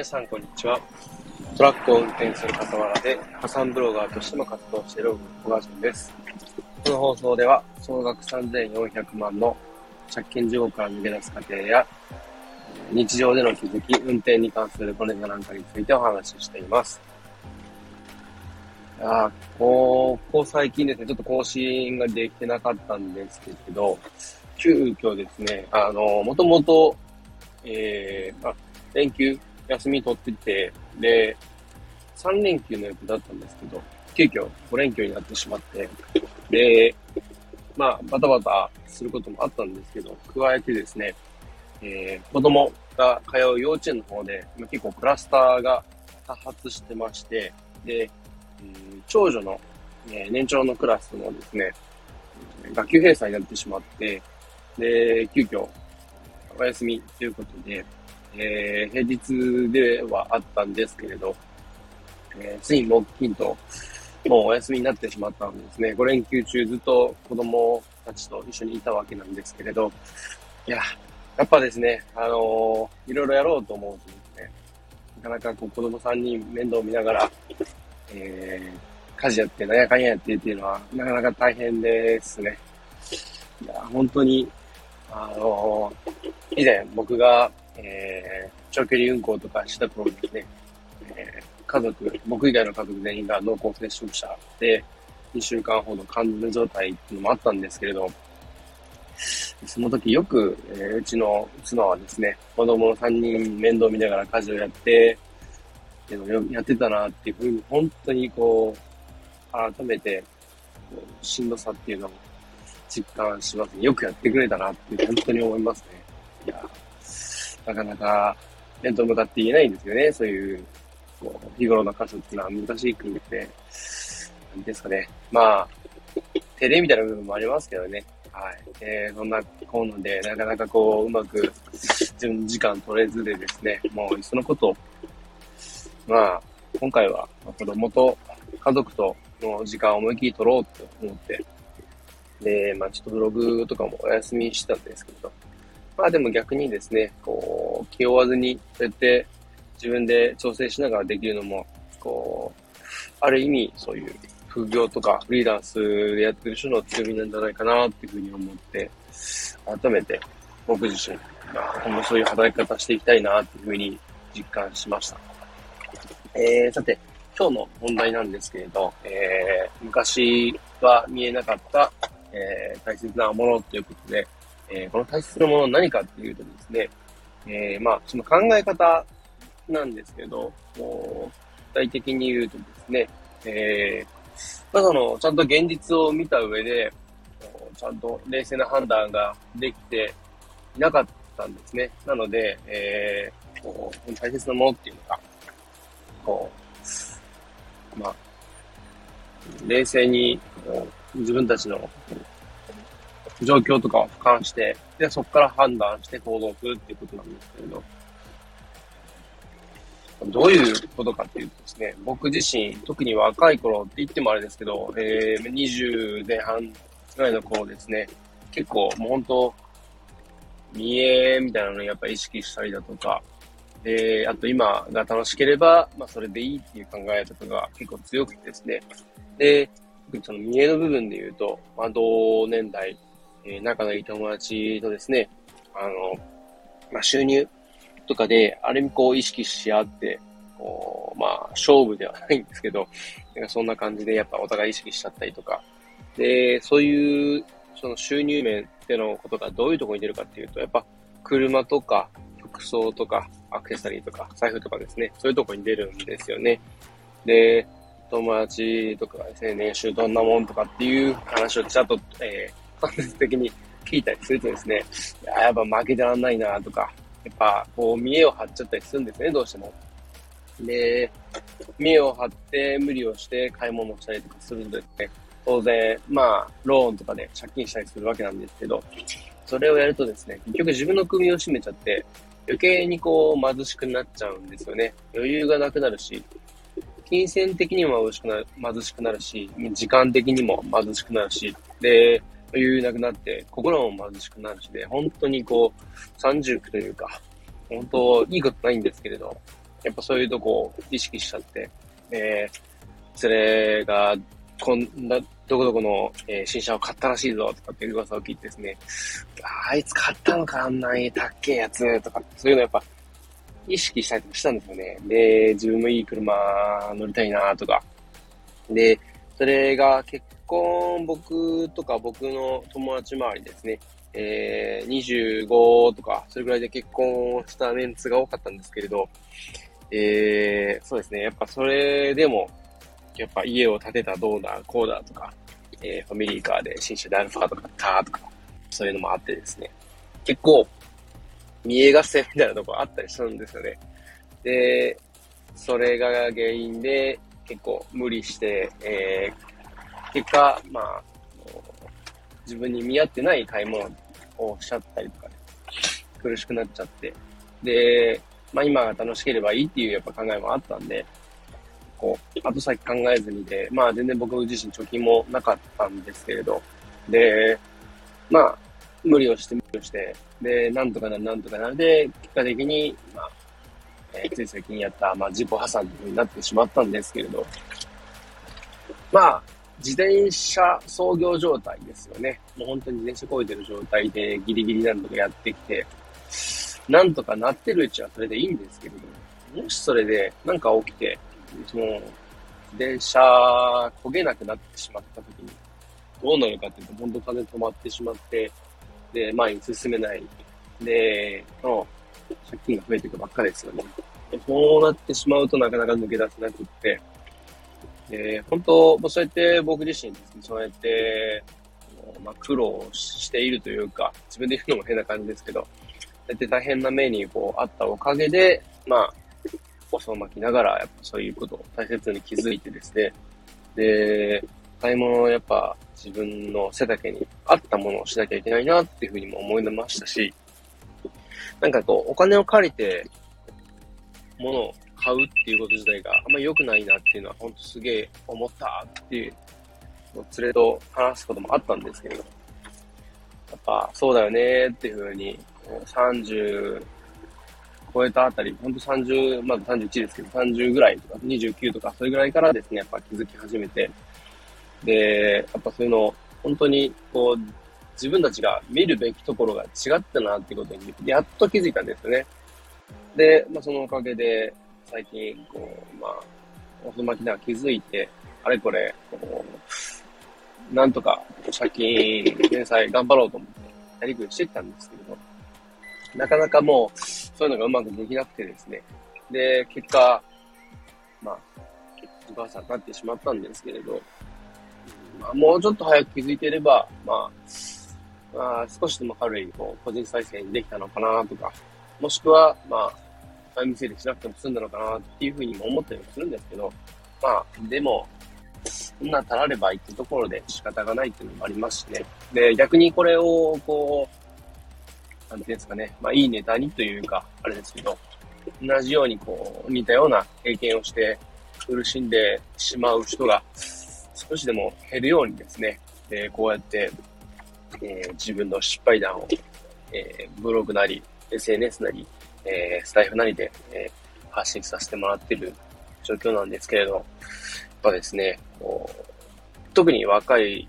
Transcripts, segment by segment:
皆さん、こんにちは。トラックを運転する傍らで、破産ブロガーとしても活動している小川淳です。この放送では、総額3400万の借金地獄から抜け出す過程や、日常での気づき、運転に関するコネタなんかについてお話ししています。あここ最近ですね、ちょっと更新ができてなかったんですけど、急遽ですね、あの、もともと、えー、あ、連休、休み取ってて、で、3連休の予定だったんですけど、急遽5連休になってしまって、で、まあ、バタバタすることもあったんですけど、加えてですね、えー、子供が通う幼稚園の方で、今結構クラスターが多発してまして、で、えー、長女の、えー、年長のクラスもですね、学級閉鎖になってしまって、で、急遽お休みということで、えー、平日ではあったんですけれど、えー、水木金と、もうお休みになってしまったんですね。5連休中ずっと子供たちと一緒にいたわけなんですけれど、いや、やっぱですね、あのー、いろいろやろうと思うとですね、なかなかこう子供さんに面倒を見ながら、えー、家事やって、なんやかんややってっていうのは、なかなか大変ですね。いや、本当に、あのー、以前僕がえー、長距離運行とかした頃にですね、えー、家族、僕以外の家族全員が濃厚接触者で、2週間ほど完全状態っていうのもあったんですけれど、その時よく、えー、うちの妻はですね、子供の3人面倒見ながら家事をやって、やってたなっていうふうに、本当にこう、改めて、しんどさっていうのを実感しますね。よくやってくれたなって本当に思いますね。いやなかなか面と向かって言えないんですよね。そういう、こう、日頃の箇所っていうのは難しいくて、何ですかね。まあ、照れみたいな部分もありますけどね。はい。えー、そんなこうので、なかなかこう、うまく自分時間取れずでですね、もういっそのこと、まあ、今回は子供と家族との時間を思いっきり取ろうと思って、で、まあちょっとブログとかもお休みしたんですけど、まあでも逆にですね、こう、気負わずに、そうやって自分で調整しながらできるのも、こう、ある意味、そういう副業とかフリーランスでやってる人の強みなんじゃないかなっていうふうに思って、改めて僕自身、まあ、今後そういう働き方していきたいなっていうふうに実感しました。えー、さて、今日の問題なんですけれど、えー、昔は見えなかった、えー、大切なものということで、えー、この大切なものは何かっていうとですね、えー、まあ、その考え方なんですけど、もう具体的に言うとですね、えー、まあ、その、ちゃんと現実を見た上で、ちゃんと冷静な判断ができていなかったんですね。なので、えー、こう大切なものっていうのが、こう、まあ、冷静に自分たちの状況とかを俯瞰して、で、そこから判断して行動するっていうことなんですけれど、どういうことかっていうとですね、僕自身、特に若い頃って言ってもあれですけど、えー、20前半ぐらいの頃ですね、結構もう本当、見えみたいなのをやっぱ意識したりだとか、で、あと今が楽しければ、まあそれでいいっていう考え方が結構強くてですね、で、特にその見えの部分で言うと、まあ同年代、えー、仲のいい友達とですね、あの、まあ、収入とかで、ある意味こう意識し合って、こう、まあ、勝負ではないんですけど、なんかそんな感じでやっぱお互い意識しちゃったりとか、で、そういう、その収入面でのことがどういうところに出るかっていうと、やっぱ車とか服装とかアクセサリーとか財布とかですね、そういうところに出るんですよね。で、友達とかですね、年収どんなもんとかっていう話をちゃんと、えー、間接的に聞いたりするとですね、や、っぱ負けてらんないなとか、やっぱこう見栄を張っちゃったりするんですね、どうしても。で、見栄を張って無理をして買い物をしたりとかするとですね、当然、まあ、ローンとかで借金したりするわけなんですけど、それをやるとですね、結局自分の首を絞めちゃって、余計にこう貧しくなっちゃうんですよね。余裕がなくなるし、金銭的にも貧しくなる貧しくなるし、時間的にも貧しくなるし、で、余裕なくなって、心も貧しくなるしで、本当にこう、三重苦というか、本当、いいことないんですけれど、やっぱそういうとこを意識しちゃって、えー、連れが、こんな、どこどこの、えー、新車を買ったらしいぞとかっていう噂を聞いてですね、あいつ買ったのかあんなに高えやつとか、そういうのやっぱ意識したりとかしたんですよね。で、自分もいい車乗りたいなとか。で、それが結婚、僕とか僕の友達周りですね、えー、25とか、それぐらいで結婚したメンツが多かったんですけれど、えー、そうですね、やっぱそれでも、やっぱ家を建てたどうだ、こうだとか、えー、ファミリーカーで新車でアルファとか買ったとか、そういうのもあってですね、結構、見え合戦みたいなとこあったりするんですよね。で、それが原因で結構無理して、えー、結果、まあ、自分に見合ってない買い物をしちゃったりとかね、苦しくなっちゃって、で、まあ今が楽しければいいっていうやっぱ考えもあったんで、こう、後先考えずにで、まあ全然僕自身貯金もなかったんですけれど、で、まあ、無理をして無理をして、で、なんとかなるなんとかなる。で、結果的に、まあ、えー、つい最近やった、まあ自己破産になってしまったんですけれど、まあ、自転車操業状態ですよね。もう本当に自転車こいてる状態でギリギリなんとかやってきて、なんとかなってるうちはそれでいいんですけれども、もしそれでなんか起きて、その、自転車焦げなくなってしまった時に、どうなるかっていうと、本当風止まってしまって、で、前に進めない。で、の、借金が増えていくばっかですよね。そうなってしまうとなかなか抜け出せなくって、えー、本当、もうそうやって僕自身ですね、そうやって、まあ、苦労しているというか、自分で言うのも変な感じですけど、そうやって大変な目にこうあったおかげで、まあ、細を巻きながら、やっぱそういうことを大切に気づいてですね、で、買い物をやっぱ自分の背丈に合ったものをしなきゃいけないなっていうふうにも思いましたし、なんかこう、お金を借りて、物を買うっていうこと自体があんまり良くないなっていうのは、ほんとすげえ思ったっていう、連れと話すこともあったんですけれど、やっぱそうだよねっていうふうに、30超えたあたり、ほんと30、まだ31ですけど、30ぐらいとか、29とか、それぐらいからですね、やっぱ気づき始めて、で、やっぱそういうの、本当に、こう、自分たちが見るべきところが違ったなってことに、やっと気づいたんですよね。で、まあ、そのおかげで、最近、こう、まあ、遅まきながら気づいて、あれこれ、こう、なんとか借金、返済頑張ろうと思って、やりくりしてきたんですけれど、なかなかもう、そういうのがうまくできなくてですね。で、結果、まあ、お母さんになってしまったんですけれど、まあ、もうちょっと早く気づいていれば、まあ、まあ、少しでも軽い、こう、個人再生にできたのかなとか、もしくは、まあ、タイムセールしなくても済んだのかなっていうふうにも思ったりもするんですけど、まあ、でも、そんな足らればいってところで仕方がないっていうのもありますしね。で、逆にこれを、こう、なんていうんですかね、まあ、いいネタにというか、あれですけど、同じようにこう、似たような経験をして苦しんでしまう人が少しでも減るようにですね、え、こうやって、えー、自分の失敗談を、えー、ブログなり、SNS なり、えスタイフなりで、え発信させてもらってる状況なんですけれど、やっぱですね、こう特に若い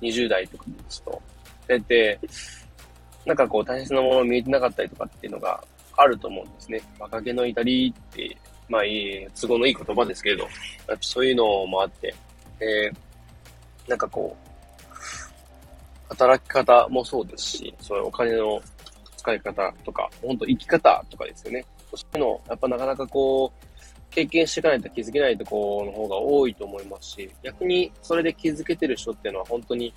20代とかですと、そうやって、なんかこう大切なもの見えてなかったりとかっていうのがあると思うんですね。若気の至りって、まあいい、都合のいい言葉ですけれど、そういうのもあって、えー、なんかこう、働き方もそうですし、そういうお金の使い方とか、本当生き方とかですよね。そういうの、やっぱなかなかこう、経験していかないと気づけないところの方が多いと思いますし、逆にそれで気づけてる人っていうのは本当に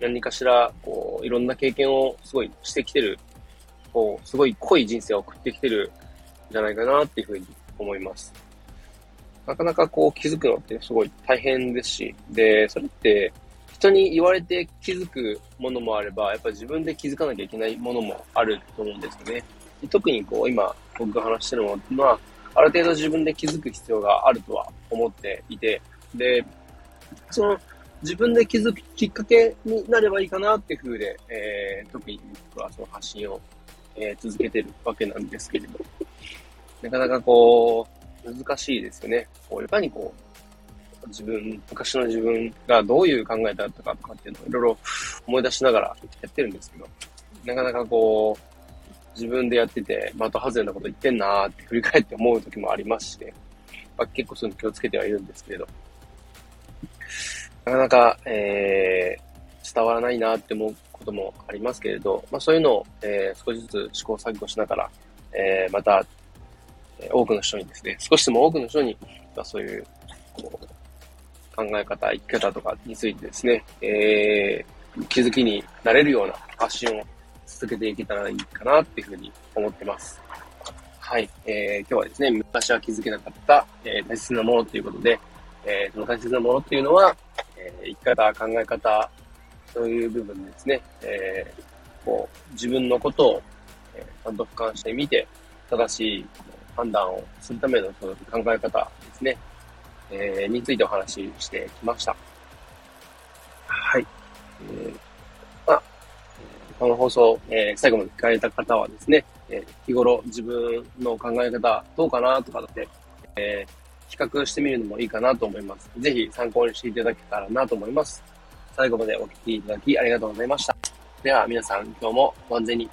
何かしら、こう、いろんな経験をすごいしてきてる、こう、すごい濃い人生を送ってきてるんじゃないかなっていうふうに思います。なかなかこう気づくのってすごい大変ですし、で、それって人に言われて気づくものもあれば、やっぱり自分で気づかなきゃいけないものもあると思うんですよね。特にこう今僕が話してるのは、ある程度自分で気づく必要があるとは思っていて、で、その自分で気づくきっかけになればいいかなっていう風で、えー、特に僕はその発信を、えー、続けてるわけなんですけれど。なかなかこう、難しいですよね。こういかにこう、自分、昔の自分がどういう考えだったかとかっていうのをいろいろ思い出しながらやってるんですけど、なかなかこう、自分でやってて、的外れなこと言ってんなーって振り返って思う時もありますしね。まあ、結構そういうの気をつけてはいるんですけれど。なかなか、えー、伝わらないなって思うこともありますけれど、まあそういうのを、えー、少しずつ試行錯誤しながら、えー、また、多くの人にですね、少しでも多くの人に、まあそういう、こう、考え方、生き方とかについてですね、えー、気づきになれるような発信を続けていけたらいいかなっていうふうに思ってます。はい。えー、今日はですね、昔は気づけなかった、えー、大切なものということで、えー、その大切なものっていうのは、えー、生き方、考え方、そういう部分ですね、えー、こう、自分のことを、えー、ちゃんと俯瞰してみて、正しい判断をするためのその考え方ですね、えー、についてお話ししてきました。はい。えー、まあ、この放送、えー、最後まで聞かれた方はですね、えー、日頃自分の考え方どうかなとかって、えー、比較してみるのもいいかなと思います。ぜひ参考にしていただけたらなと思います。最後までお聞きいただきありがとうございました。では皆さん今日もご安全に。